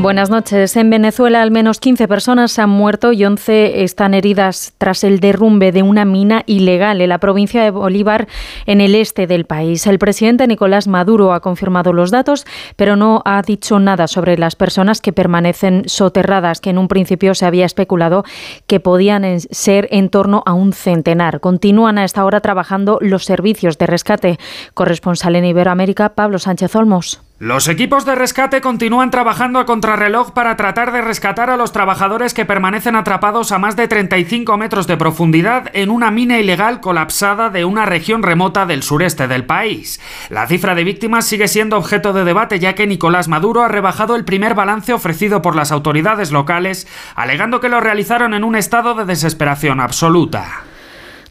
Buenas noches. En Venezuela al menos 15 personas han muerto y 11 están heridas tras el derrumbe de una mina ilegal en la provincia de Bolívar en el este del país. El presidente Nicolás Maduro ha confirmado los datos, pero no ha dicho nada sobre las personas que permanecen soterradas, que en un principio se había especulado que podían ser en torno a un centenar. Continúan a esta hora trabajando los servicios de rescate. Corresponsal en Iberoamérica, Pablo Sánchez Olmos. Los equipos de rescate continúan trabajando a contrarreloj para tratar de rescatar a los trabajadores que permanecen atrapados a más de 35 metros de profundidad en una mina ilegal colapsada de una región remota del sureste del país. La cifra de víctimas sigue siendo objeto de debate ya que Nicolás Maduro ha rebajado el primer balance ofrecido por las autoridades locales, alegando que lo realizaron en un estado de desesperación absoluta.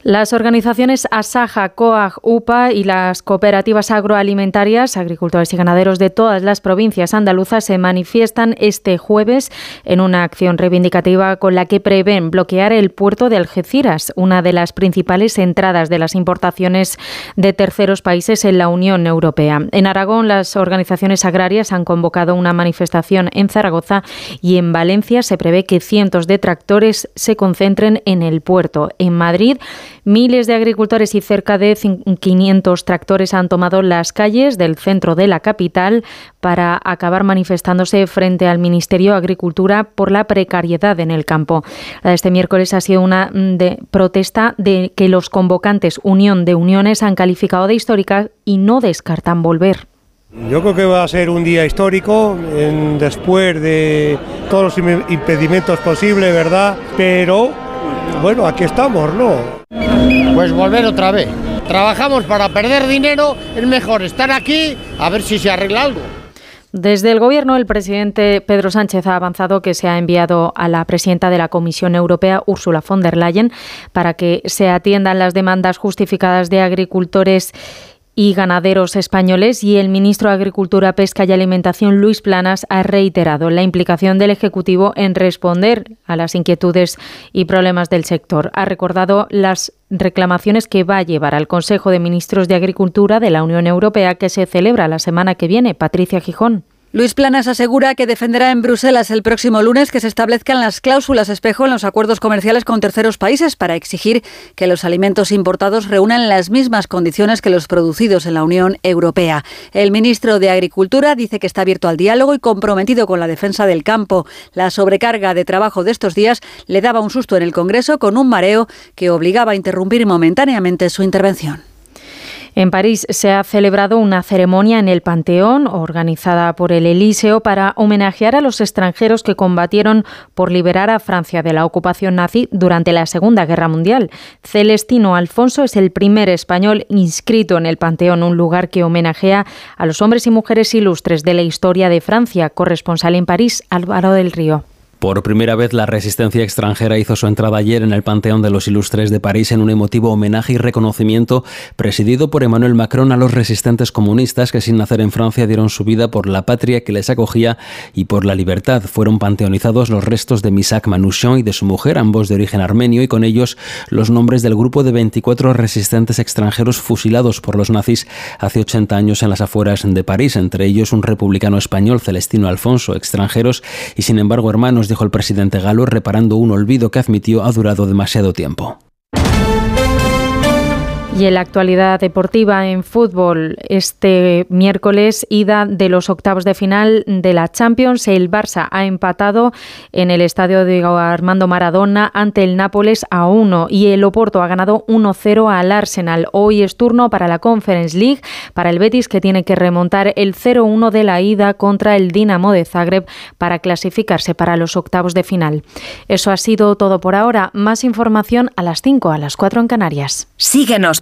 Las organizaciones Asaja, COAG, UPA y las cooperativas agroalimentarias, agricultores y ganaderos de todas las provincias andaluzas se manifiestan este jueves en una acción reivindicativa con la que prevén bloquear el puerto de Algeciras, una de las principales entradas de las importaciones de terceros países en la Unión Europea. En Aragón, las organizaciones agrarias han convocado una manifestación en Zaragoza y en Valencia se prevé que cientos de tractores se concentren en el puerto. En Madrid, Miles de agricultores y cerca de 500 tractores han tomado las calles del centro de la capital para acabar manifestándose frente al Ministerio de Agricultura por la precariedad en el campo. Este miércoles ha sido una mm, protesta de que los convocantes Unión de Uniones han calificado de histórica y no descartan volver. Yo creo que va a ser un día histórico después de todos los impedimentos posibles, ¿verdad? Pero bueno, aquí estamos, ¿no? Pues volver otra vez. Trabajamos para perder dinero, es mejor estar aquí a ver si se arregla algo. Desde el Gobierno, el presidente Pedro Sánchez ha avanzado que se ha enviado a la presidenta de la Comisión Europea, Ursula von der Leyen, para que se atiendan las demandas justificadas de agricultores y ganaderos españoles y el ministro de Agricultura, Pesca y Alimentación, Luis Planas, ha reiterado la implicación del Ejecutivo en responder a las inquietudes y problemas del sector. Ha recordado las reclamaciones que va a llevar al Consejo de Ministros de Agricultura de la Unión Europea que se celebra la semana que viene. Patricia Gijón. Luis Planas asegura que defenderá en Bruselas el próximo lunes que se establezcan las cláusulas espejo en los acuerdos comerciales con terceros países para exigir que los alimentos importados reúnan las mismas condiciones que los producidos en la Unión Europea. El ministro de Agricultura dice que está abierto al diálogo y comprometido con la defensa del campo. La sobrecarga de trabajo de estos días le daba un susto en el Congreso con un mareo que obligaba a interrumpir momentáneamente su intervención. En París se ha celebrado una ceremonia en el Panteón, organizada por el Elíseo, para homenajear a los extranjeros que combatieron por liberar a Francia de la ocupación nazi durante la Segunda Guerra Mundial. Celestino Alfonso es el primer español inscrito en el Panteón, un lugar que homenajea a los hombres y mujeres ilustres de la historia de Francia. Corresponsal en París, Álvaro del Río. Por primera vez, la resistencia extranjera hizo su entrada ayer en el Panteón de los Ilustres de París en un emotivo homenaje y reconocimiento presidido por Emmanuel Macron a los resistentes comunistas que sin nacer en Francia dieron su vida por la patria que les acogía y por la libertad. Fueron panteonizados los restos de Misak Manouchian y de su mujer, ambos de origen armenio, y con ellos los nombres del grupo de 24 resistentes extranjeros fusilados por los nazis hace 80 años en las afueras de París, entre ellos un republicano español, Celestino Alfonso, extranjeros y sin embargo hermanos dijo el presidente galo, reparando un olvido que admitió ha durado demasiado tiempo. Y en la actualidad deportiva en fútbol, este miércoles, ida de los octavos de final de la Champions. El Barça ha empatado en el estadio de Armando Maradona ante el Nápoles a 1 y el Oporto ha ganado 1-0 al Arsenal. Hoy es turno para la Conference League, para el Betis que tiene que remontar el 0-1 de la ida contra el Dinamo de Zagreb para clasificarse para los octavos de final. Eso ha sido todo por ahora. Más información a las 5, a las 4 en Canarias. Síguenos